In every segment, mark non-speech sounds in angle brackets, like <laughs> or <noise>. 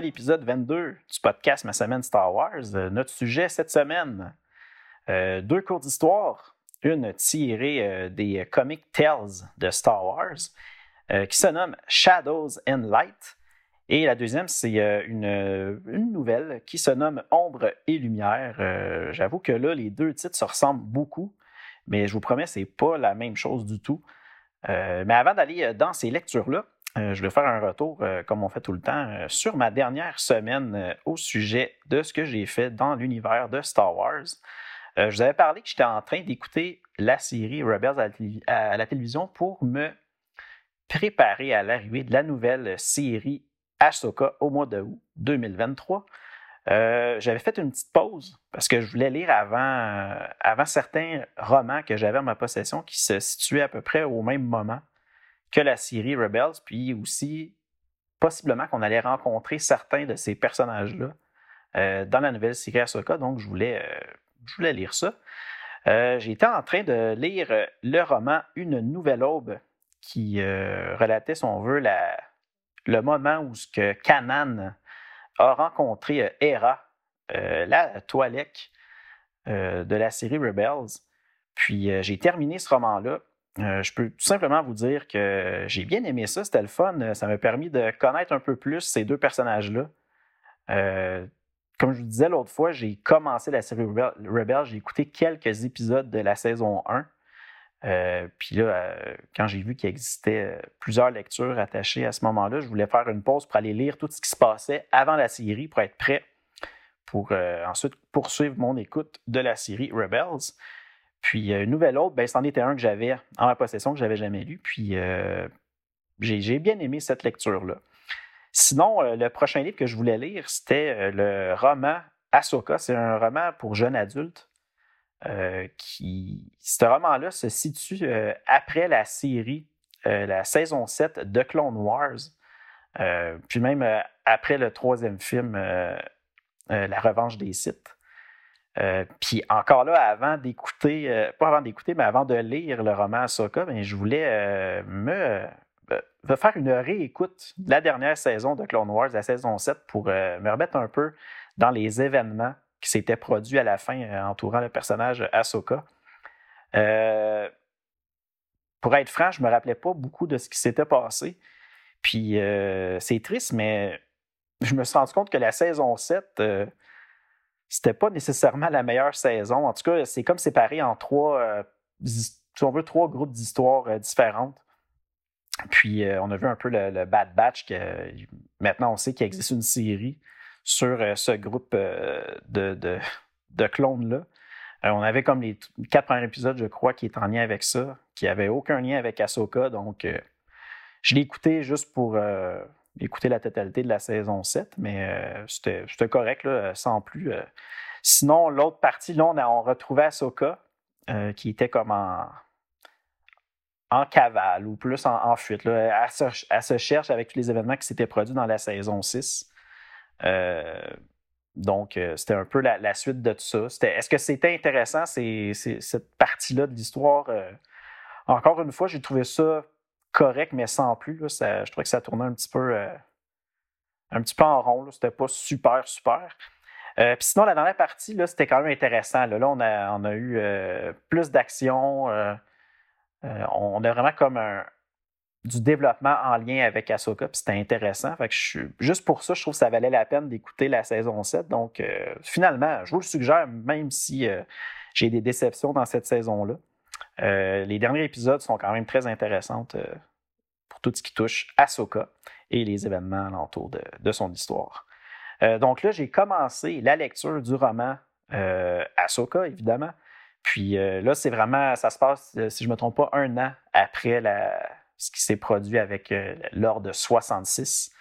L'épisode 22 du podcast Ma semaine Star Wars. Euh, notre sujet cette semaine, euh, deux cours d'histoire, une tirée euh, des Comic Tales de Star Wars qui se nomme Shadows and Light. Et la deuxième, c'est une, une, nouvelle qui se nomme Ombre et Lumière. J'avoue que là, les deux titres se ressemblent beaucoup, mais je vous promets, c'est pas la même chose du tout. mais avant d'aller dans ces lectures-là, euh, je vais faire un retour, euh, comme on fait tout le temps, euh, sur ma dernière semaine au sujet de ce que j'ai fait dans l'univers de Star Wars. je vous avais parlé que j'étais en train d'écouter la série Rebels à la, télévision pour me préparer à l'arrivée de la nouvelle série Ahsoka au mois de août 2023. j'avais fait une petite pause parce que je voulais lire avant, avant certains romans que j'avais en ma possession qui se situaient à peu près au même moment que la série Rebels, puis aussi possiblement qu'on allait rencontrer certains de ces personnages-là euh, dans la nouvelle série Ahsoka, donc je voulais, euh, je voulais lire ça. Euh, J'étais en train de lire le roman Une nouvelle aube qui relatait, si on veut, le moment où ce Kanan a rencontré Hera, la Toilette de la série Rebels. Puis j'ai terminé ce roman-là euh, je peux tout simplement vous dire que j'ai bien aimé ça, c'était le fun. Ça m'a permis de connaître un peu plus ces deux personnages-là. Euh, comme je vous disais l'autre fois, j'ai commencé la série Rebel, j'ai écouté quelques épisodes de la saison 1. Euh, puis là, quand j'ai vu qu'il existait plusieurs lectures attachées à ce moment-là, je voulais faire une pause pour aller lire tout ce qui se passait avant la série pour être prêt pour ensuite poursuivre mon écoute de la série Rebels. Puis, une nouvelle autre, ben, c'en était un que j'avais en ma possession, que je n'avais jamais lu. Puis, euh, j'ai bien aimé cette lecture-là. Sinon, euh, le prochain livre que je voulais lire, c'était euh, le roman Ahsoka. C'est un roman pour jeunes adultes. qui, ce roman-là se situe après la série, la saison 7 de Clone Wars. puis même après le troisième film, La revanche des Sith. Euh, puis encore là, avant d'écouter, euh, pas avant d'écouter, mais avant de lire le roman Ahsoka, ben, je voulais euh, me, faire une réécoute de la dernière saison de Clone Wars, la saison 7, pour me remettre un peu dans les événements qui s'étaient produits à la fin entourant le personnage Ahsoka. pour être franc, je ne me rappelais pas beaucoup de ce qui s'était passé. Puis c'est triste, mais je me suis rendu compte que la saison 7 c'était pas nécessairement la meilleure saison. En tout cas, c'est comme séparé en trois, euh, si on veut, trois groupes d'histoires euh, différentes. Puis euh, on a vu un peu le, Bad Batch, que maintenant on sait qu'il existe une série sur ce groupe de, de, clones-là. on avait comme les quatre premiers épisodes, je crois, qui étaient en lien avec ça, qui n'avaient aucun lien avec Ahsoka. Donc, je l'ai écouté juste pour écouter la totalité de la saison 7, mais euh, c'était correct, là, sans plus. Euh. Sinon, l'autre partie, là, on, retrouvait Ahsoka, euh, qui était comme en, en cavale ou plus en, fuite. Là. Elle, se, cherche avec tous les événements qui s'étaient produits dans la saison 6. donc, c'était un peu la, suite de tout ça. Est-ce que c'était intéressant, cette partie-là de l'histoire? encore une fois, j'ai trouvé ça correct, mais sans plus. je trouvais que ça tournait un petit peu, euh, un petit peu en rond. C'était pas super, super. Euh, puis sinon, la dernière partie, là, c'était quand même intéressant. Là, on, a, on a eu euh, plus d'action. on a vraiment comme un, du développement en lien avec Ahsoka, puis c'était intéressant. Juste pour ça, je trouve que ça valait la peine d'écouter la saison 7. Donc, finalement, je vous le suggère, même si j'ai des déceptions dans cette saison-là. Euh, les derniers épisodes sont quand même très intéressants euh, pour tout ce qui touche Ahsoka et les événements alentour de, son histoire. Euh, donc là, j'ai commencé la lecture du roman Ahsoka, évidemment. Puis là, c'est vraiment, ça se passe, si je ne me trompe pas, un an après ce qui s'est produit avec l'ordre 66.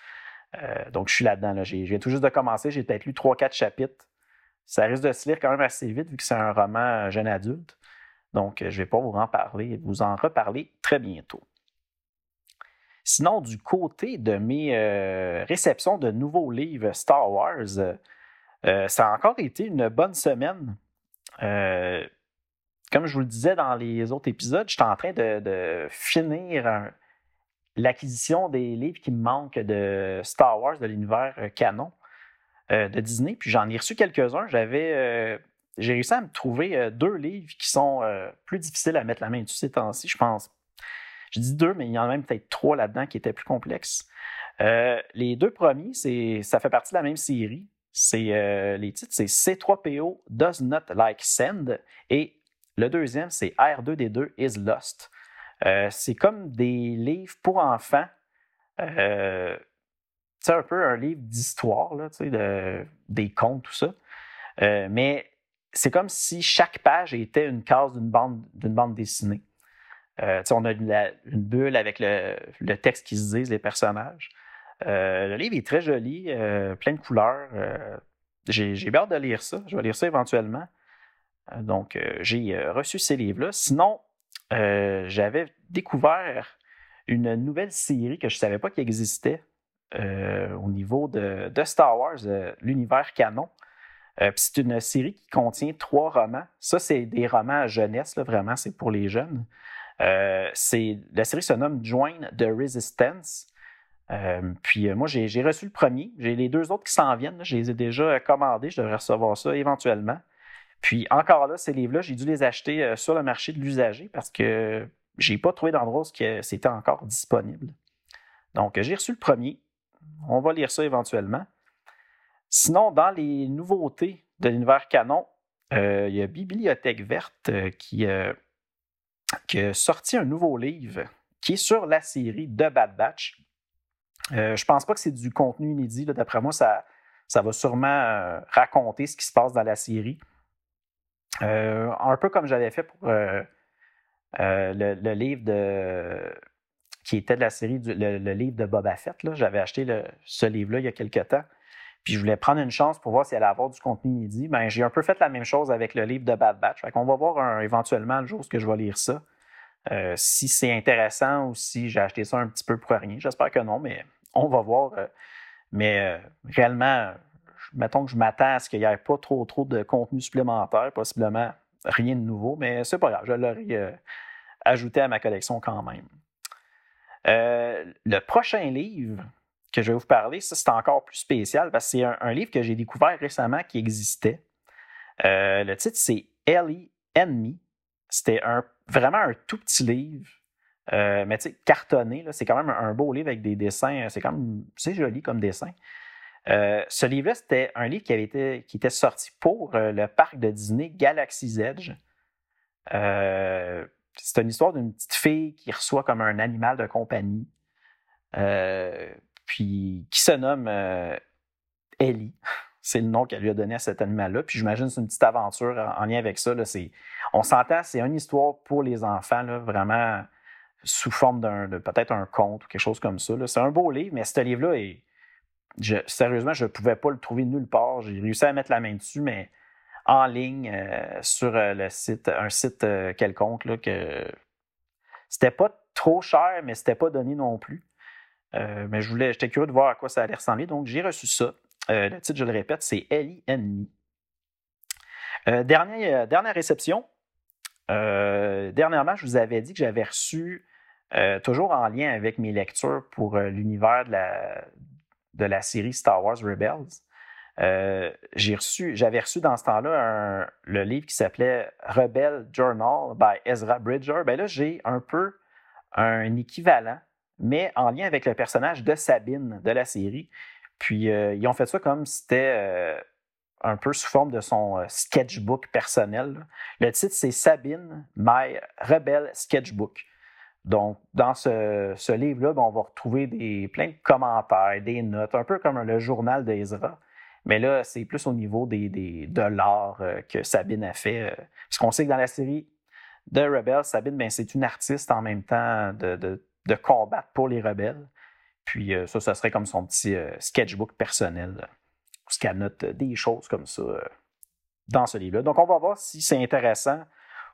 donc, je suis là-dedans. Là. J'ai, viens tout juste de commencer. J'ai peut-être lu 3-4 chapitres. Ça risque de se lire quand même assez vite vu que c'est un roman jeune adulte. Donc, je ne vais pas vous en parler, vous en reparler très bientôt. Sinon, du côté de mes réceptions de nouveaux livres Star Wars, ça a encore été une bonne semaine comme je vous le disais dans les autres épisodes, je suis en train de, finir l'acquisition des livres qui me manquent de Star Wars, de l'univers euh, canon euh, de Disney. Puis j'en ai reçu quelques-uns. J'avais, euh, j'ai réussi à me trouver deux livres qui sont plus difficiles à mettre la main dessus ces temps-ci, je pense. Je dis deux, mais il y en a même peut-être trois là-dedans qui étaient plus complexes. les deux premiers, c'est, ça fait partie de la même série. C'est, les titres, c'est C3PO Does Not Like Send et le deuxième, c'est R2D2 is Lost. Euh, c'est comme des livres pour enfants. Euh, c'est un peu un livre d'histoire, de, des contes, tout ça. Euh, mais c'est comme si chaque page était une case d'une bande, d'une bande dessinée. on a une, bulle avec le, texte qui se disent, les personnages. le livre est très joli, plein de couleurs. j'ai, j'ai hâte de lire ça. Je vais lire ça éventuellement. Euh, donc, euh, j'ai euh, reçu ces livres-là. Sinon, j'avais découvert une nouvelle série que je ne savais pas qu'il existait au niveau de, Star Wars, l'univers canon. C'est une série qui contient trois romans. Ça, c'est des romans à jeunesse, vraiment, c'est pour les jeunes. c'est, la série se nomme Join the Resistance. puis moi, j'ai, reçu le premier. J'ai les deux autres qui s'en viennent. Je les ai déjà commandés. Je devrais recevoir ça éventuellement. Puis encore là, ces livres-là, j'ai dû les acheter euh, sur le marché de l'usager parce que je n'ai pas trouvé d'endroit où c'était encore disponible. Donc, j'ai reçu le premier. On va lire ça éventuellement. Sinon, dans les nouveautés de l'univers canon, euh, il y a Bibliothèque verte euh, qui, qui, a sorti un nouveau livre qui est sur la série de Bad Batch. je ne pense pas que c'est du contenu inédit. D'après moi, ça, ça va sûrement raconter ce qui se passe dans la série. Euh, un peu comme j'avais fait pour euh, euh, le, livre de qui était de la série le, livre de Boba Fett. J'avais acheté ce livre-là il y a quelques temps. Puis je voulais prendre une chance pour voir si elle allait avoir du contenu inédit. Ben, j'ai un peu fait la même chose avec le livre de Bad Batch. On va voir éventuellement le jour où je vais lire ça. si c'est intéressant ou si j'ai acheté ça un petit peu pour rien. J'espère que non, mais on va voir. mais réellement, mettons que je m'attends à ce qu'il n'y ait pas trop, trop de contenu supplémentaire, possiblement rien de nouveau, mais c'est pas grave, je l'aurais euh, ajouté à ma collection quand même. Euh, le prochain livre que je vais vous parler, ça c'est encore plus spécial parce que c'est un, livre que j'ai découvert récemment qui existait. Euh, le titre c'est Ellie Enemy. C'était un, vraiment un tout petit livre, mais tu sais, cartonné. C'est quand même un, beau livre avec des dessins. C'est quand même c'est joli comme dessin. Euh, ce livre-là, c'était un livre qui, avait été, qui était sorti pour euh, le parc de Disney Galaxy's Edge. Euh, c'est une histoire d'une petite fille qui reçoit comme un animal de compagnie, puis qui se nomme Ellie. C'est le nom qu'elle lui a donné à cet animal-là. Puis j'imagine c'est une petite aventure en, lien avec ça. Là. On s'entend, c'est une histoire pour les enfants, vraiment sous forme d'un peut-être un conte ou quelque chose comme ça. C'est un beau livre, mais ce livre-là est sérieusement, je ne pouvais pas le trouver nulle part. J'ai réussi à mettre la main dessus, mais en ligne euh, sur euh, le site, un site euh, quelconque, là, que c'était pas trop cher, mais c'était pas donné non plus. Mais je voulais, j'étais curieux de voir à quoi ça allait ressembler, donc j'ai reçu ça. le titre, je le répète, c'est Ellie Enemy. dernière, dernière réception. dernièrement, je vous avais dit que j'avais reçu, toujours en lien avec mes lectures pour l'univers de la, de la série Star Wars Rebels. Euh, j'ai reçu, j'avais reçu dans ce temps-là le livre qui s'appelait Rebel Journal by Ezra Bridger. Ben là, j'ai un peu un équivalent, mais en lien avec le personnage de Sabine de la série. Puis euh, ils ont fait ça comme si c'était euh, un peu sous forme de son sketchbook personnel. Le titre, c'est Sabine, My Rebel Sketchbook. Donc, dans ce, livre-là, ben, on va retrouver des, plein de commentaires, des notes, un peu comme le journal d'Ezra. Mais là, c'est plus au niveau des, de l'art euh, que Sabine a fait. Euh, parce qu'on sait que dans la série de Rebels, Sabine, ben, c'est une artiste en même temps de combattre pour les rebelles. Puis ça, ça serait comme son petit sketchbook personnel, où ce qu'elle note des choses comme ça dans ce livre-là. Donc, on va voir si c'est intéressant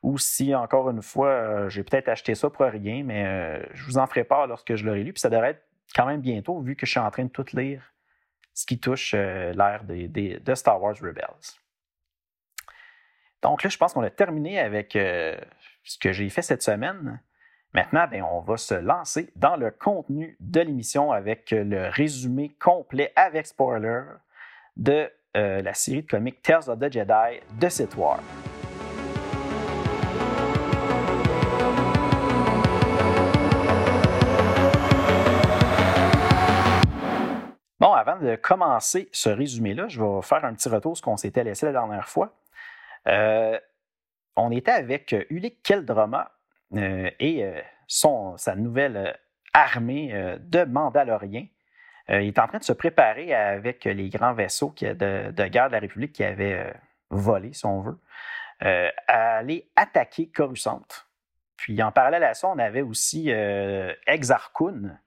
ou si, encore une fois, j'ai peut-être acheté ça pour rien, mais je vous en ferai part lorsque je l'aurai lu. Puis ça devrait être quand même bientôt, vu que je suis en train de tout lire ce qui touche l'ère de Star Wars Rebels. Donc là, je pense qu'on a terminé avec ce que j'ai fait cette semaine. Maintenant, ben, on va se lancer dans le contenu de l'émission avec le résumé complet avec spoiler de euh, la série de comics Tales of the Jedi de Sith War. Bon, avant de commencer ce résumé-là, je vais faire un petit retour sur ce qu'on s'était laissé la dernière fois. Euh, on était avec Ulik Keldroma euh, et son, sa nouvelle armée de Mandaloriens. il est en train de se préparer avec les grands vaisseaux de, de guerre de la République qui avaient volé, si on veut, à aller attaquer Coruscant. Puis en parallèle à ça, on avait aussi Exarchun,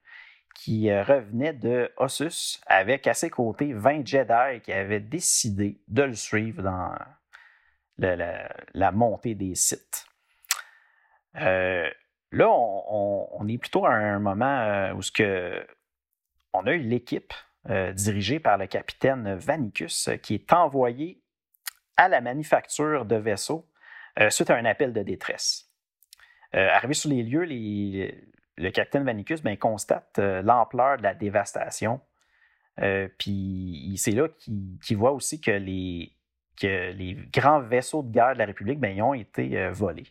qui euh, revenait de Ossus avec à ses côtés 20 Jedi qui avaient décidé de le suivre dans la, montée des sites. Euh, là, on, est plutôt à un moment euh, où on a l'équipe dirigée par le capitaine Vanicus qui est envoyé à la manufacture de vaisseaux suite à un appel de détresse. arrivé sur les lieux, le capitaine Vanicus ben, constate euh, l'ampleur de la dévastation. Euh, puis c'est là qu'il voit aussi que les, grands vaisseaux de guerre de la République ben, ont été euh, volés.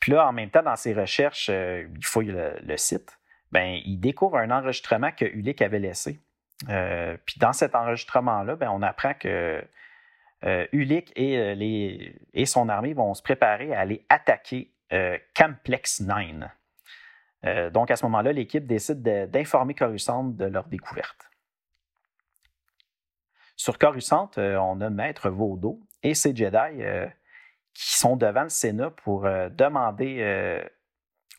Puis là, en même temps, dans ses recherches, il fouille le, site, ben, il découvre un enregistrement que Ulick avait laissé. puis dans cet enregistrement-là, ben, on apprend que et, les, et son armée vont se préparer à aller attaquer euh, Camplex 9. Euh, donc, à ce moment-là, l'équipe décide d'informer Coruscant de leur découverte. Sur Coruscant, euh, on a Maître Vaudo et ses Jedi qui sont devant le Sénat pour demander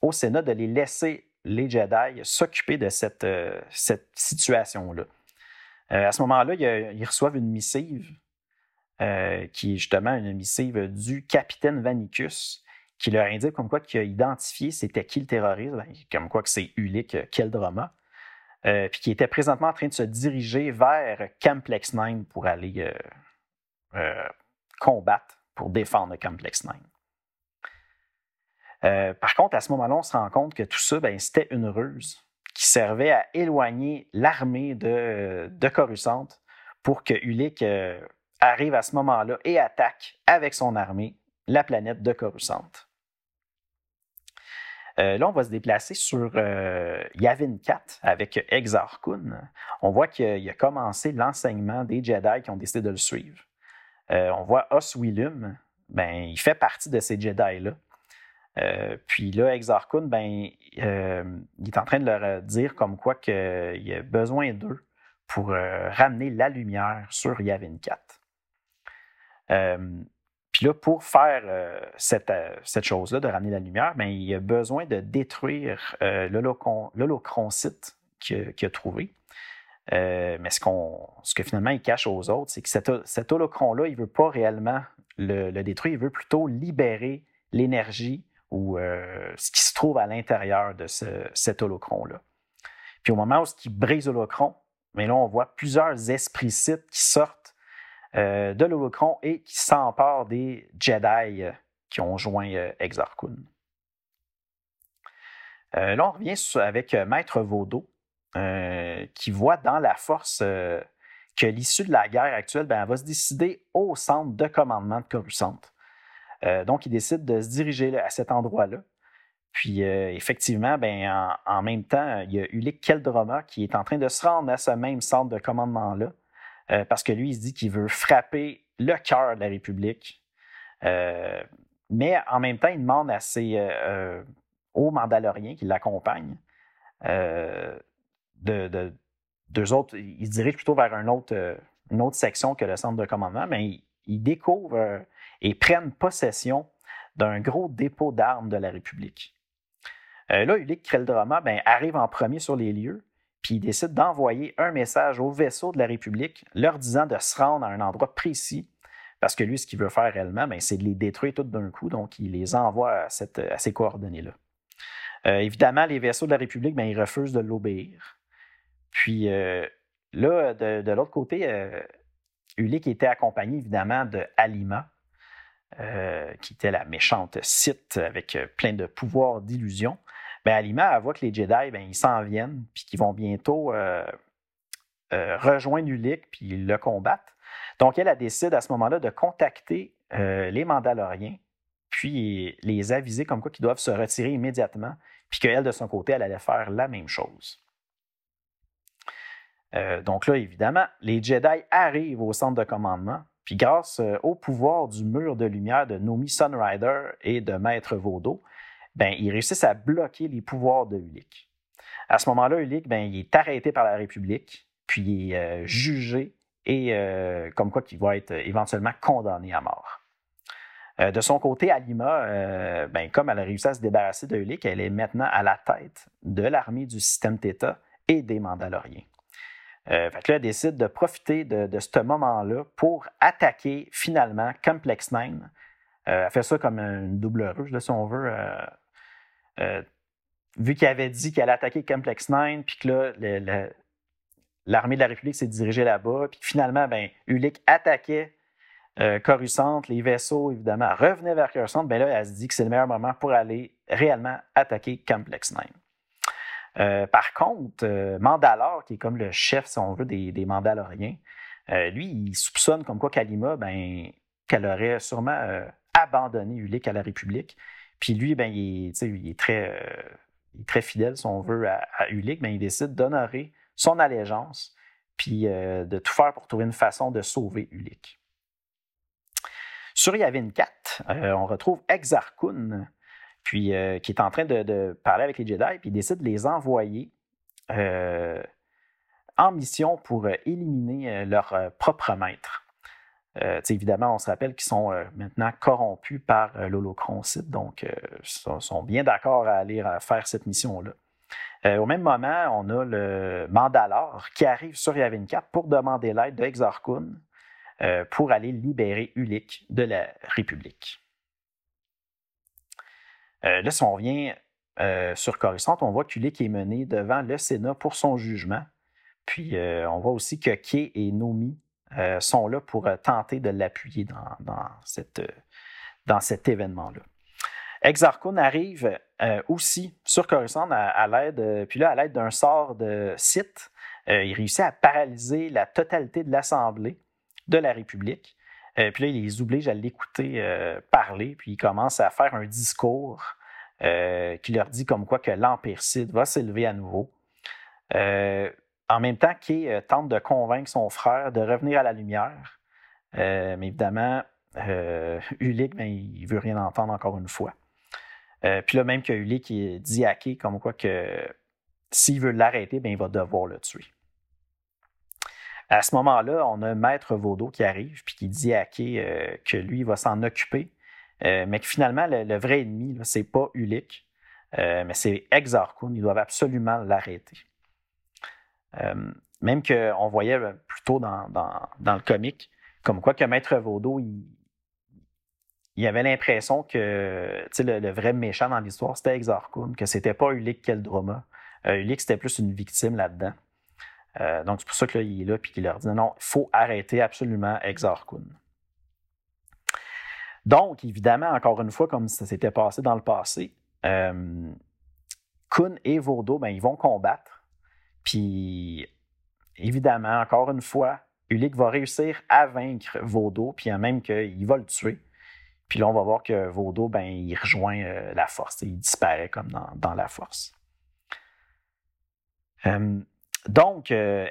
au Sénat de les laisser, les Jedi, s'occuper de cette, cette situation-là. à ce moment-là, ils, reçoivent une missive qui est justement une missive du capitaine Vanicus, qui leur indique comme quoi qu'il a identifié c'était qui le terroriste, ben, comme quoi que c'est Ulick Keldroma, euh, puis qui était présentement en train de se diriger vers Camplex 9 pour aller euh, euh, combattre, pour défendre Camplex 9. par contre, à ce moment-là, on se rend compte que tout ça, ben, c'était une ruse qui servait à éloigner l'armée de, de Coruscant pour que Ulick arrive à ce moment-là et attaque avec son armée la planète de Coruscant. Euh, là, on va se déplacer sur euh, Yavin 4 avec Exarchun. On voit qu'il a commencé l'enseignement des Jedi qui ont décidé de le suivre. Euh, on voit Oswillum, ben, il fait partie de ces Jedi-là. puis là, Exarchun, ben, il est en train de leur dire comme quoi qu'il a besoin d'eux pour ramener la lumière sur Yavin 4. Puis là, pour faire euh, cette, euh, chose-là, de ramener la lumière, bien, il a besoin de détruire euh, l'holocron-site qu'il a, trouvé. Mais ce, ce, que finalement il cache aux autres, c'est que cet, cet holocron-là, il ne veut pas réellement le, détruire, il veut plutôt libérer l'énergie ou ce qui se trouve à l'intérieur de ce, cet holocron-là. Puis au moment où il brise l'holocron, mais là, on voit plusieurs esprits sites qui sortent euh, de l'Holocron et qui s'empare des Jedi euh, qui ont joint euh, Exarchun. là, on revient avec Maître Vaudo, qui voit dans la force que l'issue de la guerre actuelle ben, va se décider au centre de commandement de Coruscant. donc, il décide de se diriger à cet endroit-là. Puis, effectivement, ben, en, même temps, il y a Ulick Keldroma qui est en train de se rendre à ce même centre de commandement-là euh, parce que lui, il se dit qu'il veut frapper le cœur de la République. Euh, mais en même temps, il demande à ses euh, hauts Mandaloriens qui l'accompagnent de, deux autres, ils se dirigent plutôt vers une autre, une autre section que le centre de commandement, mais ils, découvrent et prennent possession d'un gros dépôt d'armes de la République. là, Ulik Kreldroma ben, arrive en premier sur les lieux, puis il décide d'envoyer un message au vaisseau de la République, leur disant de se rendre à un endroit précis, parce que lui, ce qu'il veut faire réellement, ben, c'est de les détruire tout d'un coup, donc il les envoie à, ces coordonnées-là. évidemment, les vaisseaux de la République, ben, ils refusent de l'obéir. Puis là, de, l'autre côté, Ulik était accompagné évidemment de Alima, euh, qui était la méchante Sith avec euh, plein de pouvoirs d'illusion. Ben, Alima, elle voit que les Jedi, ben, ils s'en viennent, puis qu'ils vont bientôt euh, rejoindre Ulik, puis le combattre. Donc, elle, a décide à ce moment-là de contacter les Mandaloriens, puis les aviser comme quoi qu'ils doivent se retirer immédiatement, puis qu'elle, de son côté, elle allait faire la même chose. Donc là, évidemment, les Jedi arrivent au centre de commandement, puis grâce euh, au pouvoir du mur de lumière de Nomi Sunrider et de Maître Vaudo, ben, ils réussissent à bloquer les pouvoirs de Ulik. À ce moment-là, Ulik, ben, est arrêté par la République, puis euh, jugé et euh, comme quoi qu'il va être éventuellement condamné à mort. de son côté, Alima, ben, comme elle a réussi à se débarrasser de Ulik, elle est maintenant à la tête de l'armée du système Theta et des Mandaloriens. Euh, là, elle décide de profiter de, ce moment-là pour attaquer finalement Complex 9. Euh, elle fait ça comme une double rue, si on veut. Euh, vu qu'elle avait dit qu'elle allait attaquer Complex 9, puis que là, l'armée de la République s'est dirigée là-bas, puis finalement, ben, Ulik attaquait Coruscant, les vaisseaux, évidemment, revenaient vers Coruscant, ben là, elle se dit que c'est le meilleur moment pour aller réellement attaquer Complex 9. Euh, par contre, euh, Mandalore, qui est comme le chef, si on veut, des, Mandaloriens, euh, lui, il soupçonne comme quoi Kalima, ben, qu'elle aurait sûrement abandonné Ulik à la République. Puis lui, ben, il, est, très, très fidèle, si on veut, à, Ulik, ben, il décide d'honorer son allégeance, puis de tout faire pour trouver une façon de sauver Ulik. Sur Yavin 4, on retrouve Exarchun, puis euh, qui est en train de, parler avec les Jedi, puis il décide de les envoyer euh, en mission pour euh, éliminer leur propre maître. évidemment, on se rappelle qu'ils sont maintenant corrompus par l'Holocron-Sith, donc ils sont, bien d'accord à aller faire cette mission-là. au même moment, on a le Mandalore qui arrive sur Yavin 4 pour demander l'aide de Exar pour aller libérer Ulik de la République. Euh, là, si on revient euh, sur Coruscant, on voit qu'Ulik est mené devant le Sénat pour son jugement. Puis euh, on voit aussi que Kay et Nomi sont là pour tenter de l'appuyer dans, cet événement-là. Exarchon arrive aussi sur Coruscant à, l'aide, puis là, à l'aide d'un sort de Sith, il réussit à paralyser la totalité de l'Assemblée de la République. Euh, puis là, il les oblige à l'écouter euh, parler, puis il commence à faire un discours euh, qui leur dit comme quoi que l'Empire Sith va s'élever à nouveau. en même temps, Kay tente de convaincre son frère de revenir à la lumière. mais évidemment, Ulik, ben, il ne veut rien entendre encore une fois. puis là, même que Ulik dit à Kay comme quoi que s'il veut l'arrêter, ben, il va devoir le tuer. À ce moment-là, on a Maître Vaudo qui arrive puis qui dit à Kay euh, que lui va s'en occuper, euh, mais que finalement, le, vrai ennemi, ce n'est pas Ulik, euh, mais c'est Exarchun. Ils doivent absolument l'arrêter. même qu'on voyait plutôt dans, dans, le comique, comme quoi que Maître Vaudo, il, il avait l'impression que le, le, vrai méchant dans l'histoire, c'était Exarchun, que c'était pas Ulik Keldroma. Ulik, c'était plus une victime là-dedans. Euh, donc, c'est pour ça qu'il est là et qu'il leur dit non, il faut arrêter absolument Exar Kun. Donc, évidemment, encore une fois, comme ça s'était passé dans le passé, euh, Kun et Vaudo, ben, ils vont combattre. Puis, évidemment, encore une fois, Ulik va réussir à vaincre Vaudo, puis même qu'il va le tuer. Puis là, on va voir que Vaudo, ben, il rejoint euh, la force, il disparaît comme dans, la force. Donc, euh,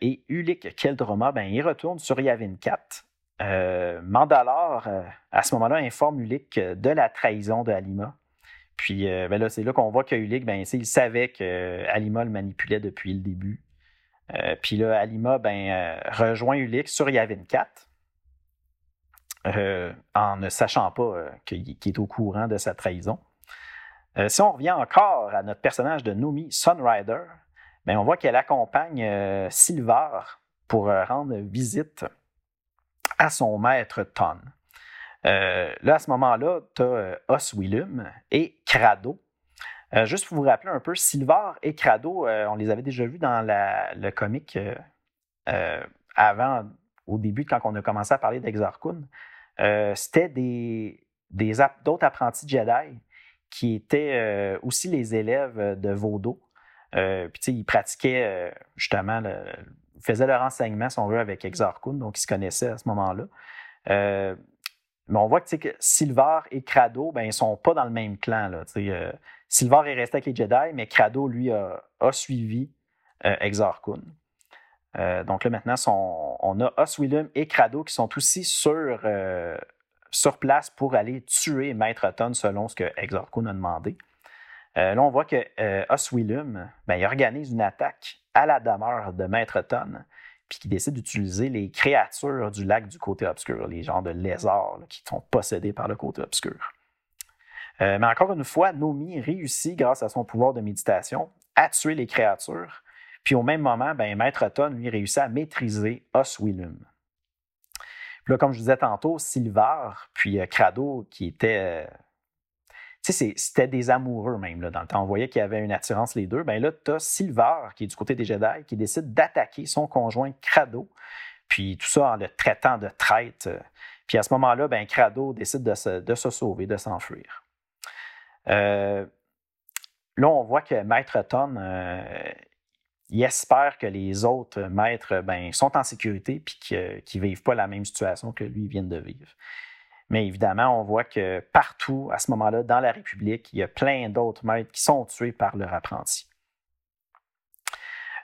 et Ulik Keldroma, ben, ils retournent sur Yavin 4. Euh, Mandalore, euh, à ce moment-là, informe Ulik de la trahison de Alima. Puis euh, ben là, c'est là qu'on voit que Ulik, ben, il savait que Alima le manipulait depuis le début. puis là, Alima ben, rejoint Ulik sur Yavin 4. en ne sachant pas qu'il est au courant de sa trahison. Euh, si on revient encore à notre personnage de Nomi Sunrider, ben, on voit qu'elle accompagne euh, Sylvar pour euh, rendre visite à son maître Ton. là, à ce moment-là, tu as Oswillum et Crado. juste pour vous rappeler un peu, Sylvar et Crado, on les avait déjà vus dans le comic avant, au début, quand on a commencé à parler d'Exarchun. C'était des, d'autres apprentis Jedi qui étaient euh, aussi les élèves de Vaudo. Euh, puis, ils pratiquaient euh, justement, faisaient leur enseignement, si on veut, avec Exarchun, donc ils se connaissaient à ce moment-là. mais on voit que, que Silvar et Crado, ben, ils ne sont pas dans le même clan. Là, Silvar est resté avec les Jedi, mais Crado, lui, a, suivi Exarchun. donc là, maintenant, on a Oswillum et Crado qui sont aussi sur sur place pour aller tuer Maître Ton selon ce que Exarchon a demandé. Euh, là, on voit que euh, Oswillum, ben, organise une attaque à la demeure de Maître Ton, puis qui décide d'utiliser les créatures du lac du côté obscur, les genres de lézards qui sont possédés par le côté obscur. Euh, mais encore une fois, Nomi réussit, grâce à son pouvoir de méditation, à tuer les créatures. Puis au même moment, ben, Maître Ton, lui, réussit à maîtriser Oswillum. Puis là, comme je disais tantôt, Silvar, puis euh, Crado, qui étaient. Euh, c'était des amoureux même dans le temps. On voyait qu'il y avait une attirance les deux. Bien là, tu as Silvar, qui est du côté des Jedi, qui décide d'attaquer son conjoint Crado. Puis tout ça en le traitant de traite. Puis à ce moment-là, ben, Crado décide de se, sauver, de s'enfuir. Euh, là, on voit que Maître Ton, il espère que les autres maîtres ben, sont en sécurité et qu'ils ne vivent pas la même situation que lui vient de vivre. Mais évidemment, on voit que partout, à ce moment-là, dans la République, il y a plein d'autres maîtres qui sont tués par leur apprenti.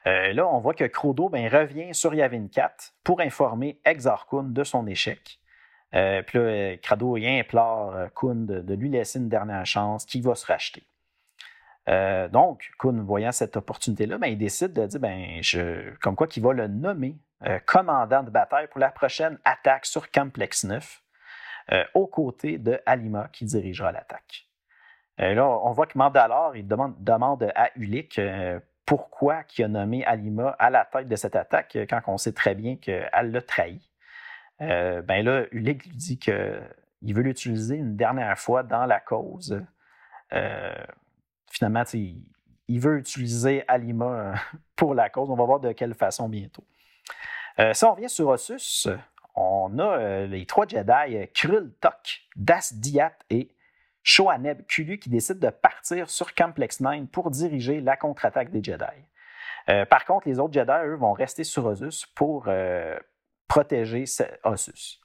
Euh, là, on voit que Crodo ben, revient sur Yavin 4 pour informer Exarchun de son échec. Euh, puis là, Crado implore Kun de, lui laisser une dernière chance, qu'il va se racheter. Euh, donc, Kun, voyant cette opportunité-là, ben, il décide de dire ben, je, comme quoi qu'il va le nommer euh, commandant de bataille pour la prochaine attaque sur Complex 9, euh, aux côtés de Alima qui dirigera l'attaque. là, on voit que Mandalore il demande, à Ulik pourquoi il a nommé Alima à la tête de cette attaque quand on sait très bien qu'elle l'a trahi. ben là, Ulik lui dit qu'il veut l'utiliser une dernière fois dans la cause finalement, il veut utiliser Alima euh, <laughs> pour la cause. On va voir de quelle façon bientôt. Euh, si on revient sur Ossus, on a euh, les trois Jedi, Krul Tok, Das Diat et Shoaneb Kulu qui décident de partir sur Complex 9 pour diriger la contre-attaque des Jedi. par contre, les autres Jedi, eux, vont rester sur Ossus pour protéger Ossus.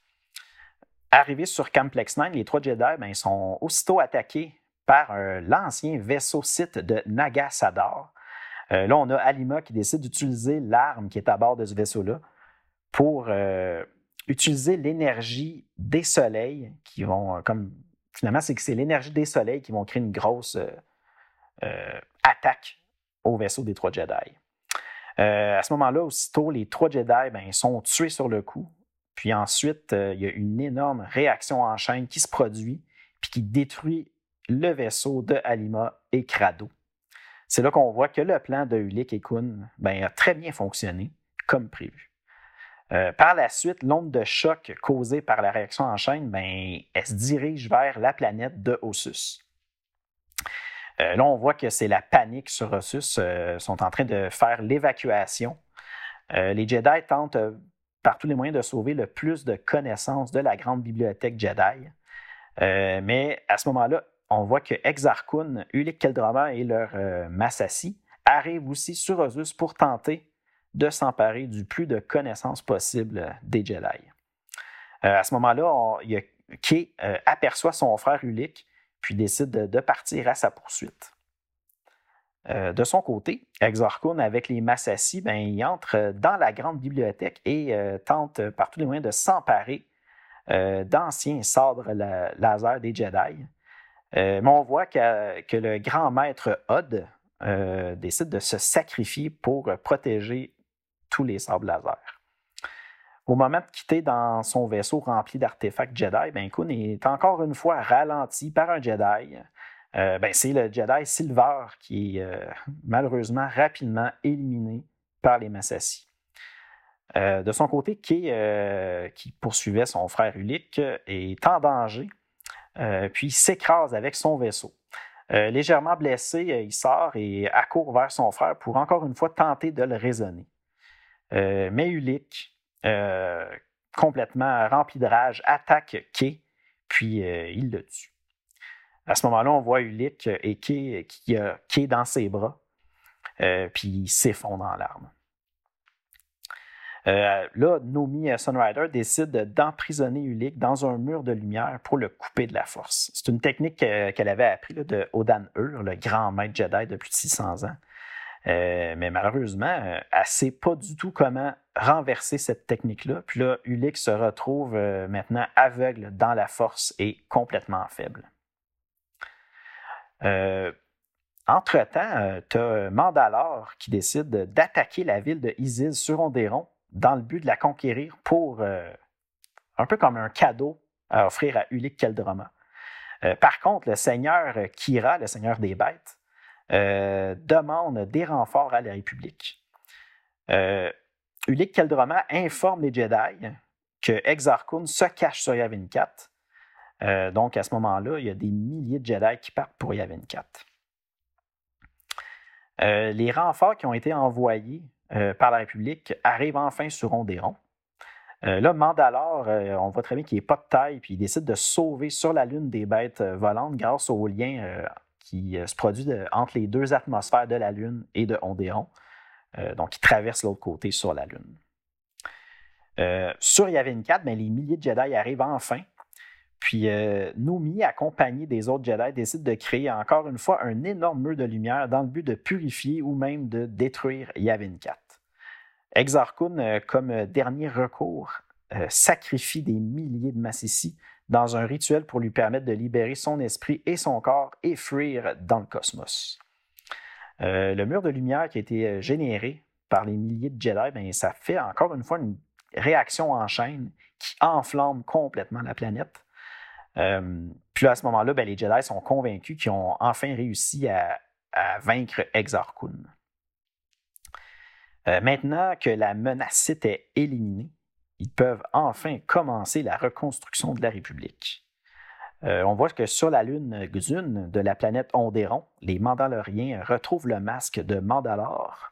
Arrivés sur Complex 9, les trois Jedi ben, sont aussitôt attaqués par l'ancien vaisseau site de Nagasadar. Euh, là, on a Alima qui décide d'utiliser l'arme qui est à bord de ce vaisseau-là pour euh, utiliser l'énergie des soleils qui vont, euh, comme finalement, c'est que c'est l'énergie des soleils qui vont créer une grosse attaque au vaisseau des trois Jedi. à ce moment-là, aussitôt, les trois Jedi ben, sont tués sur le coup. Puis ensuite, il y a une énorme réaction en chaîne qui se produit, puis qui détruit le vaisseau de Alima et Crado. C'est là qu'on voit que le plan de Ulik et Kun ben, a très bien fonctionné, comme prévu. Euh, par la suite, l'onde de choc causée par la réaction en chaîne, ben, elle se dirige vers la planète de Ossus. Euh, là, on voit que c'est la panique sur Ossus. Euh, sont en train de faire l'évacuation. les Jedi tentent par tous les moyens de sauver le plus de connaissances de la grande bibliothèque Jedi. mais à ce moment-là, on voit que Exarchun, Ulik Keldrama et leur euh, Massassi arrivent aussi sur Osus pour tenter de s'emparer du plus de connaissances possibles des Jedi. Euh, à ce moment-là, Kay euh, aperçoit son frère Ulik, puis décide de, partir à sa poursuite. de son côté, Exarchun, avec les Massassi, ben, il entre dans la grande bibliothèque et tente par tous les moyens de s'emparer d'anciens sabres laser des Jedi. Euh, mais on voit que, le grand maître Odd euh, décide de se sacrifier pour protéger tous les sables laser. Au moment de quitter dans son vaisseau rempli d'artefacts Jedi, ben Kun est encore une fois ralenti par un Jedi ben, c'est le Jedi Silver qui est malheureusement rapidement éliminé par les Massassi. de son côté, Kay, qui poursuivait son frère Ulick, est en danger, puis s'écrase avec son vaisseau. légèrement blessé, il sort et accourt vers son frère pour encore une fois tenter de le raisonner. Mais Ulick, complètement rempli de rage, attaque Kay, puis il le tue. À ce moment-là, on voit Ulick et Kay qui Kay dans ses bras, puis il s'effondre en larmes. Euh, là, Nomi euh, Sunrider décide d'emprisonner Ulick dans un mur de lumière pour le couper de la force. C'est une technique qu'elle avait appris de Odan Ur, le grand maître Jedi de plus de 600 ans. Euh, mais malheureusement, elle ne sait pas du tout comment renverser cette technique-là. Puis là, Ulick se retrouve maintenant aveugle dans la force et complètement faible. Entre-temps, tu as Mandalore qui décide d'attaquer la ville de Isis sur Onderon dans le but de la conquérir pour euh, un peu comme un cadeau à offrir à Ulick Keldrama. Euh, par contre, le seigneur Kira, le seigneur des bêtes, euh, demande des renforts à la République. Ulick Keldrama informe les Jedi que Exarchun se cache sur Yavin 4. donc, à ce moment-là, il y a des milliers de Jedi qui partent pour Yavin 4. les renforts qui ont été envoyés euh, par la République arrive enfin sur Onderon. Euh, là, Mandalore, euh, on voit très bien qu'il n'est pas de taille, puis il décide de sauver sur la Lune des bêtes volantes grâce au lien qui se produit entre les deux atmosphères de la Lune et de Onderon. donc, il traverse l'autre côté sur la Lune. sur Yavin 4, ben, les milliers de Jedi arrivent enfin puis euh, Nomi, accompagné des autres Jedi, décide de créer encore une fois un énorme mur de lumière dans le but de purifier ou même de détruire Yavin 4. Exarchun, euh, comme dernier recours, euh, sacrifie des milliers de Massissi dans un rituel pour lui permettre de libérer son esprit et son corps et fuir dans le cosmos. le mur de lumière qui a été généré par les milliers de Jedi, ben, ça fait encore une fois une réaction en chaîne qui enflamme complètement la planète. Euh, puis à ce moment-là, ben, les Jedi sont convaincus qu'ils ont enfin réussi à, vaincre Exarchun. Euh, maintenant que la menace est éliminée, ils peuvent enfin commencer la reconstruction de la République. Euh, on voit que sur la lune Xun de la planète Onderon, les Mandaloriens retrouvent le masque de Mandalore.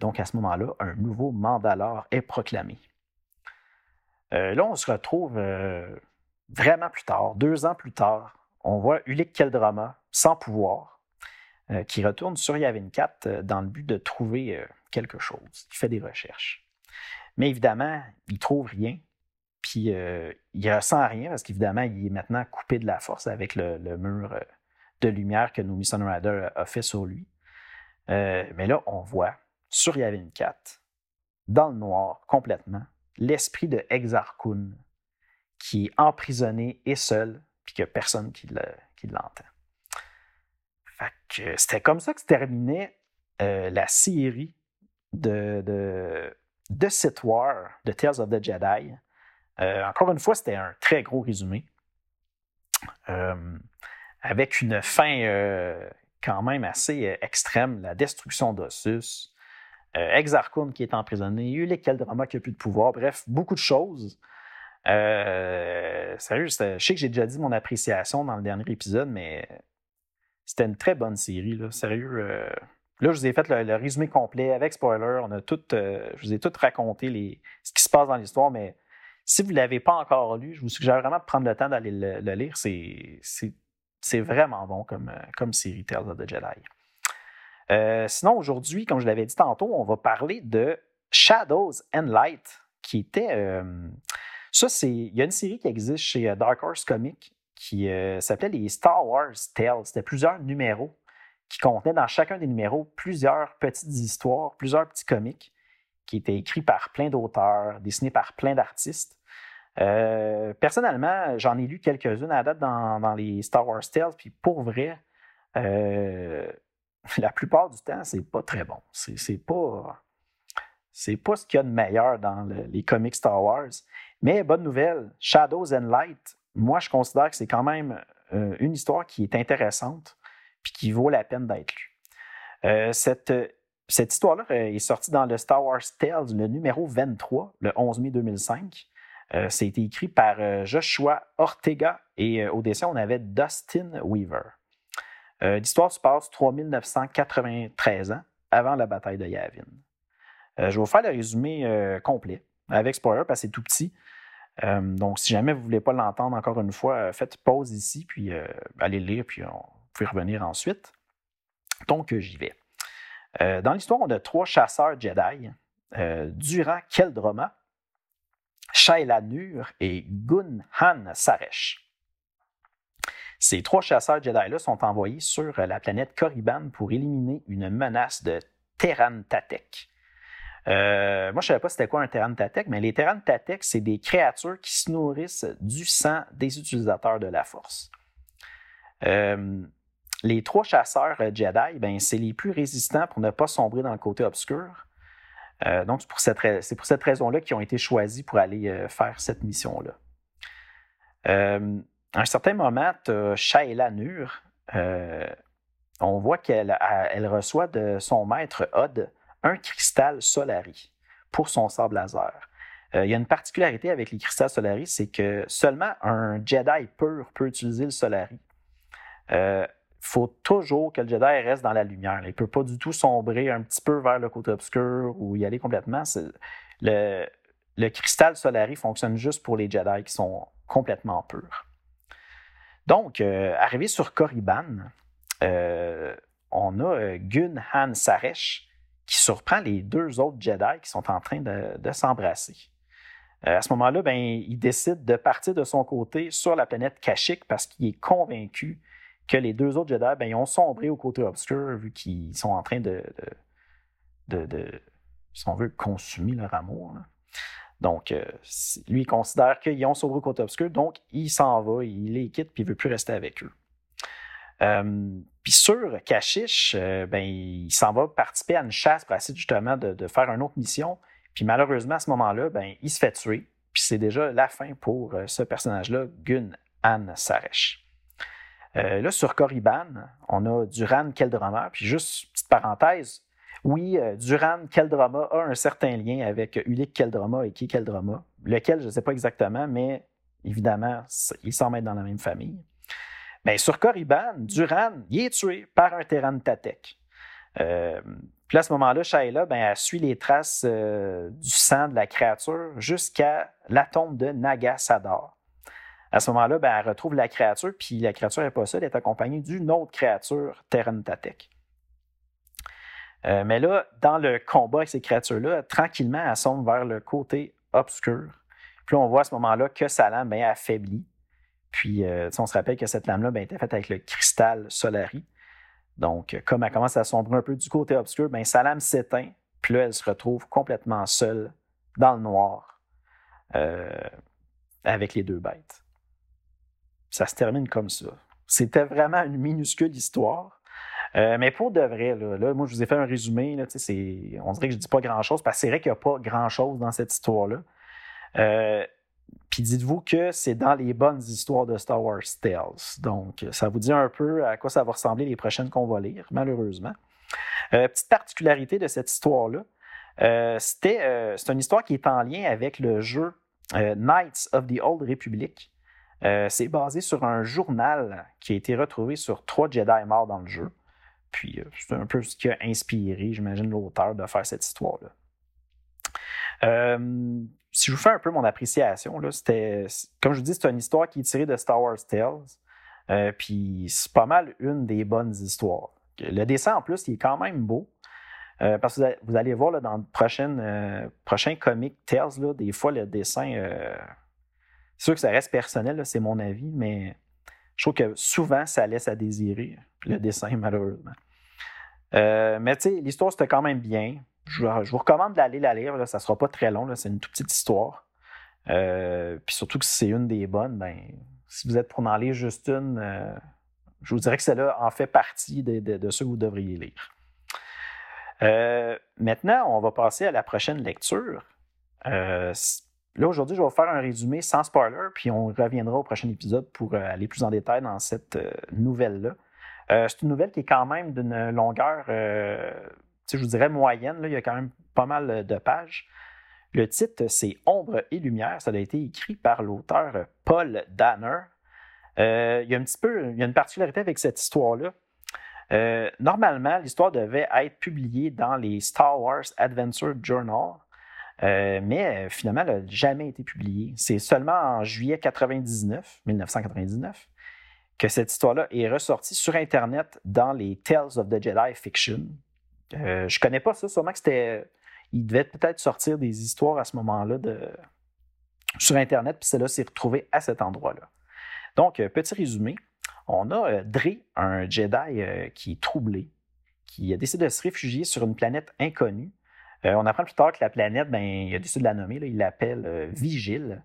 donc à ce moment-là, un nouveau Mandalore est proclamé. là, on se retrouve vraiment plus tard, deux ans plus tard, on voit Ulick Keldrama, sans pouvoir, euh, qui retourne sur Yavin 4 euh, dans le but de trouver euh, quelque chose. Il fait des recherches. Mais évidemment, il trouve rien. Puis il ressent rien parce qu'évidemment, il est maintenant coupé de la force avec le, mur de lumière que Nomi Sunrider a fait sur lui. mais là, on voit sur Yavin 4, dans le noir complètement, l'esprit de Exarchun qui est emprisonné et seul, puis qu'il n'y a personne qui l'entend. C'était comme ça que se terminait euh, la série de, de Sith War, de Tales of the Jedi. Euh, encore une fois, c'était un très gros résumé. Euh, avec une fin quand même assez extrême, la destruction d'Ossus, Exarchun qui est emprisonné, Ulick Keldrama qui n'a plus de pouvoir, bref, beaucoup de choses. Euh, sérieux, je sais que j'ai déjà dit mon appréciation dans le dernier épisode, mais c'était une très bonne série. Là. Sérieux. Euh, là, je vous ai fait le, résumé complet avec spoiler. On a tout, euh, je vous ai tout raconté les, ce qui se passe dans l'histoire, mais si vous ne l'avez pas encore lu, je vous suggère vraiment de prendre le temps d'aller le, lire. C'est vraiment bon comme, comme série Tales of the Jedi. sinon, aujourd'hui, comme je l'avais dit tantôt, on va parler de Shadows and Light, qui était ça, c'est. Il y a une série qui existe chez euh, Dark Horse Comics qui euh, s'appelait les Star Wars Tales. C'était plusieurs numéros qui contenaient dans chacun des numéros plusieurs petites histoires, plusieurs petits comics qui étaient écrits par plein d'auteurs, dessinés par plein d'artistes. Euh, personnellement, j'en ai lu quelques-unes à date dans, les Star Wars Tales, puis pour vrai, <laughs> la plupart du temps, c'est pas très bon. C'est pas. Pas ce qu'il y a de meilleur dans les comics Star Wars. Mais bonne nouvelle, Shadows and Light, moi je considère que c'est quand même une histoire qui est intéressante puis qui vaut la peine d'être lue. cette, cette histoire-là est sortie dans le Star Wars Tales, le numéro 23, le 11 mai 2005. C'est été écrit par Joshua Ortega et au dessin, on avait Dustin Weaver. L'histoire se passe 3993 ans avant la bataille de Yavin. je vais vous faire le résumé complet avec spoiler parce que c'est tout petit. Euh, donc, si jamais vous ne voulez pas l'entendre encore une fois, euh, faites pause ici, puis euh, allez lire, puis on peut revenir ensuite. Donc, j'y vais. dans l'histoire, on a trois chasseurs Jedi, Durant Keldroma, Shaila Nur et Gunhan Saresh. Ces trois chasseurs Jedi-là sont envoyés sur la planète Korriban pour éliminer une menace de Terran Tatek, euh, moi, je ne savais pas c'était quoi un Terran Tatek, mais les Terran Tatek, c'est des créatures qui se nourrissent du sang des utilisateurs de la Force. Euh, les trois chasseurs euh, Jedi, ben, c'est les plus résistants pour ne pas sombrer dans le côté obscur. donc, c'est pour cette, raison-là qu'ils ont été choisis pour aller faire cette mission-là. à un certain moment, Shaila Nur, on voit qu'elle elle reçoit de son maître Odd un cristal Solari pour son sable laser. Euh, il y a une particularité avec les cristals Solari, c'est que seulement un Jedi pur peut utiliser le Solari. Euh, faut toujours que le Jedi reste dans la lumière. Il ne peut pas du tout sombrer un petit peu vers le côté obscur ou y aller complètement. Le, cristal Solari fonctionne juste pour les Jedi qui sont complètement purs. Donc, euh, arrivé sur Korriban, on a Gun Han Saresh, qui surprend les deux autres Jedi qui sont en train de, s'embrasser. Euh, à ce moment-là, ben, il décide de partir de son côté sur la planète Kashyyyk parce qu'il est convaincu que les deux autres Jedi ben, ont sombré au côté obscur vu qu'ils sont en train de, de, de, si on veut, consumer leur amour. Donc, euh, lui, il considère qu'ils ont sombré au côté obscur, donc il s'en va, il les quitte, puis il ne veut plus rester avec eux. Euh, puis sur Kashish, euh, ben, il s'en va participer à une chasse pour essayer justement de, faire une autre mission. Puis malheureusement, à ce moment-là, ben, il se fait tuer. Puis c'est déjà la fin pour ce personnage-là, Gun An Saresh. Là, sur Korriban, on a Duran Keldrama. Puis juste, petite parenthèse, oui, Duran Keldrama a un certain lien avec Ulik Keldrama et Ki Keldrama, lequel je ne sais pas exactement, mais évidemment, ils s'en mettent dans la même famille. Mais sur Korriban, Duran, il est tué par un Terran Tatek. Euh, puis à ce moment-là, Shaila, ben, suit les traces euh, du sang de la créature jusqu'à la tombe de Naga Sadar. À ce moment-là, ben, elle retrouve la créature, puis la créature n'est pas seule, elle est accompagnée d'une autre créature, Terran Tatek. Euh, mais là, dans le combat avec ces créatures-là, tranquillement, elle sombre vers le côté obscur. Puis on voit à ce moment-là que sa lame ben, affaiblit. Puis, euh, on se rappelle que cette lame-là ben, était faite avec le cristal Solari. Donc, comme elle commence à sombrer un peu du côté obscur, ben, sa lame s'éteint, puis là, elle se retrouve complètement seule dans le noir euh, avec les deux bêtes. Ça se termine comme ça. C'était vraiment une minuscule histoire. mais pour de vrai, là, moi, je vous ai fait un résumé. On dirait que je ne dis pas grand-chose, parce que c'est vrai qu'il n'y a pas grand-chose dans cette histoire-là. Puis dites-vous que c'est dans les bonnes histoires de Star Wars Tales. Donc, ça vous dit un peu à quoi ça va ressembler les prochaines qu'on va lire, malheureusement. Euh, petite particularité de cette histoire-là, euh, euh, c'est une histoire qui est en lien avec le jeu Knights of the Old Republic. C'est basé sur un journal qui a été retrouvé sur trois Jedi morts dans le jeu. Puis, c'est un peu ce qui a inspiré, j'imagine, l'auteur de faire cette histoire-là si je vous fais un peu mon appréciation, là, c'était, comme je vous dis, c'est une histoire qui est tirée de Star Wars Tales. Euh, puis c'est pas mal une des bonnes histoires. Le dessin, en plus, il est quand même beau. Euh, parce que vous allez voir là, dans le prochain, euh, comic Tales, là, des fois, le dessin, sûr que ça reste personnel, c'est mon avis, mais je trouve que souvent, ça laisse à désirer, le dessin, malheureusement. mais tu sais, l'histoire, c'était quand même bien je, vous recommande d'aller la lire. ça ne sera pas très long. C'est une toute petite histoire. Euh, puis surtout que c'est une des bonnes, ben, si vous êtes pour en lire juste une, euh, je vous dirais que celle-là en fait partie de, ceux que vous devriez lire. Euh, maintenant, on va passer à la prochaine lecture. Là, aujourd'hui, je vais vous faire un résumé sans spoiler, puis on reviendra au prochain épisode pour euh, aller plus en détail dans cette euh, nouvelle-là. c'est une nouvelle qui est quand même d'une longueur, je vous dirais, moyenne. Il y a quand même pas mal de pages. Le titre, c'est Ombre et lumière. Ça a été écrit par l'auteur Paul Danner. il y a un petit peu, il y a une particularité avec cette histoire-là. normalement, l'histoire devait être publiée dans les Star Wars Adventure Journal, euh, mais euh, finalement, elle n'a jamais été publiée. C'est seulement en juillet 99, 1999 que cette histoire-là est ressortie sur Internet dans les Tales of the Jedi Fiction. Euh, je ne connais pas ça, sûrement que c'était. Il devait peut-être sortir des histoires à ce moment-là sur Internet, puis celle-là s'est retrouvée à cet endroit-là. Donc, petit résumé. On a Dre, un Jedi qui est troublé, qui a décidé de se réfugier sur une planète inconnue euh, on apprend plus tard que la planète, ben, il a décidé de la nommer, il l'appelle euh, Vigile.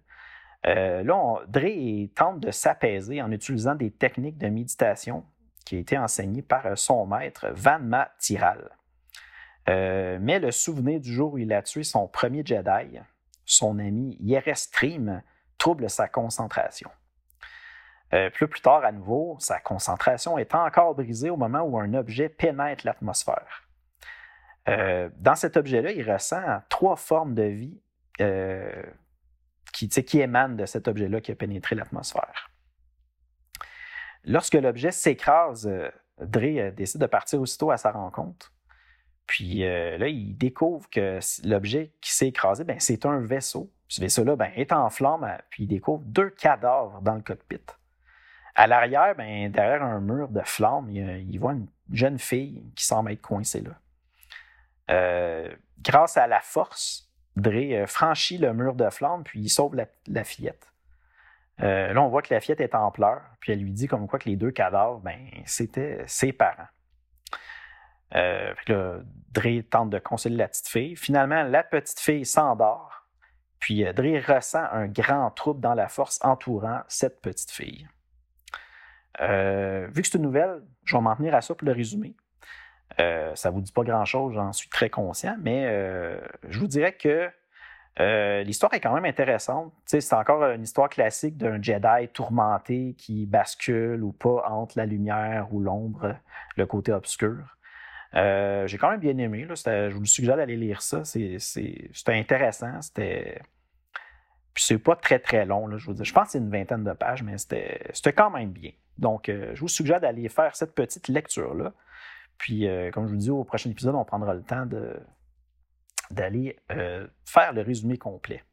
Euh, là, Dre tente de s'apaiser en utilisant des techniques de méditation qui ont été enseignées par son maître, Vanma Tiral. mais le souvenir du jour où il a tué son premier Jedi, son ami Yerestream, trouble sa concentration. plus tard, à nouveau, sa concentration est encore brisée au moment où un objet pénètre l'atmosphère. Euh, dans cet objet-là, il ressent trois formes de vie euh, qui, émanent de cet objet-là qui a pénétré l'atmosphère. Lorsque l'objet s'écrase, euh, Dre décide de partir aussitôt à sa rencontre. Puis là, il découvre que l'objet qui s'est écrasé, ben, c'est un vaisseau. Ce vaisseau-là ben, est en flamme, puis il découvre deux cadavres dans le cockpit. À l'arrière, ben, derrière un mur de flammes, il, il voit une jeune fille qui semble être coincée là. Euh, grâce à la force, Dre euh, franchit le mur de flamme, puis il sauve la, fillette. Euh, là, on voit que la fillette est en pleurs, puis elle lui dit comme quoi que les deux cadavres, ben, c'était ses parents. Dre tente de consoler la petite fille. Finalement, la petite fille s'endort, puis Dre ressent un grand trouble dans la force entourant cette petite fille. vu que c'est une nouvelle, je vais m'en tenir à ça pour le résumer. Euh, ça ne vous dit pas grand-chose, j'en suis très conscient, mais euh, je vous dirais que euh, l'histoire est quand même intéressante. c'est encore une histoire classique d'un Jedi tourmenté qui bascule ou pas entre la lumière ou l'ombre, le côté obscur. J'ai quand même bien aimé. je vous suggère d'aller lire ça. C'était intéressant. C'était. Puis c'est pas très très long. je, vous je pense que c'est une vingtaine de pages, mais c'était quand même bien. Donc, je vous suggère d'aller faire cette petite lecture-là. Puis, euh, comme je vous dis, au prochain épisode, on prendra le temps d'aller euh, faire le résumé complet.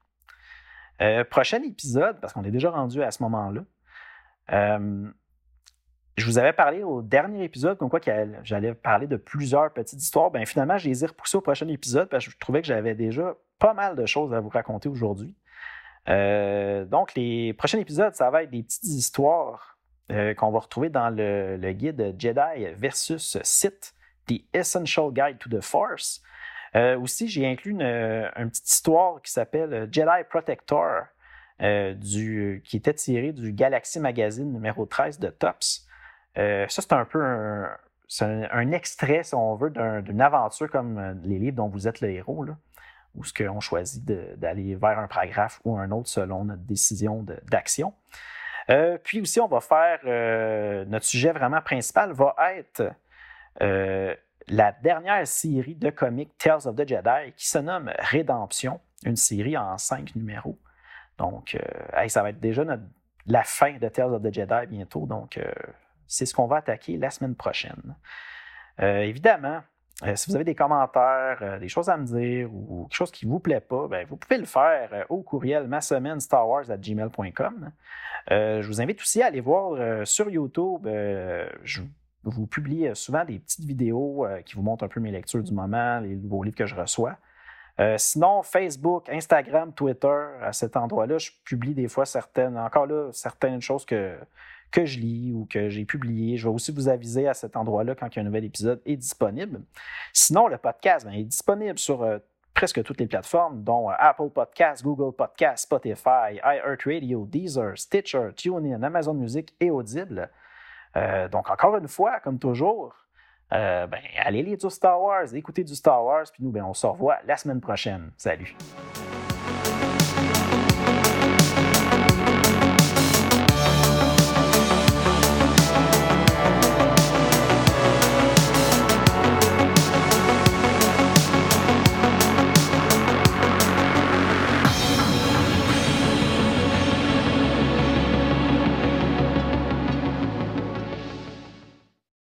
Euh, prochain épisode, parce qu'on est déjà rendu à ce moment-là, je vous avais parlé au dernier épisode, comme quoi j'allais parler de plusieurs petites histoires. Bien, finalement, je les ai repoussées au prochain épisode parce que je trouvais que j'avais déjà pas mal de choses à vous raconter aujourd'hui. donc, les prochains épisodes, ça va être des petites histoires euh, qu'on va retrouver dans le, guide Jedi versus Sith, The Essential Guide to the Force. Euh, aussi, j'ai inclus une, petite histoire qui s'appelle Jedi Protector, euh, qui était tirée du Galaxy Magazine numéro 13 de Tops. ça, c'est un peu un, extrait, si on veut, d'une aventure comme les livres dont vous êtes le héros, là, où ce qu'on choisit d'aller vers un paragraphe ou un autre selon notre décision d'action. Euh, puis aussi, on va faire euh, notre sujet vraiment principal va être euh, la dernière série de comics Tales of the Jedi qui se nomme Rédemption, une série en cinq numéros. Donc, ça va être déjà la fin de Tales of the Jedi bientôt. Donc, c'est ce qu'on va attaquer la semaine prochaine. évidemment, euh, si vous avez des commentaires, euh, des choses à me dire ou quelque chose qui ne vous plaît pas, ben, vous pouvez le faire euh, au courriel ma je vous invite aussi à aller voir sur YouTube. je vous publie souvent des petites vidéos qui vous montrent un peu mes lectures du moment, les nouveaux livres que je reçois. sinon, Facebook, Instagram, Twitter, à cet endroit-là, je publie des fois certaines, encore là, certaines choses que, que je lis ou que j'ai publié. Je vais aussi vous aviser à cet endroit-là quand un nouvel épisode est disponible. Sinon, le podcast ben, est disponible sur euh, presque toutes les plateformes, dont euh, Apple Podcasts, Google Podcasts, Spotify, iHeartRadio, Deezer, Stitcher, TuneIn, Amazon Music et Audible. Euh, donc, encore une fois, comme toujours, ben, allez lire du Star Wars, écoutez du Star Wars, puis nous, ben, on se revoit la semaine prochaine. Salut!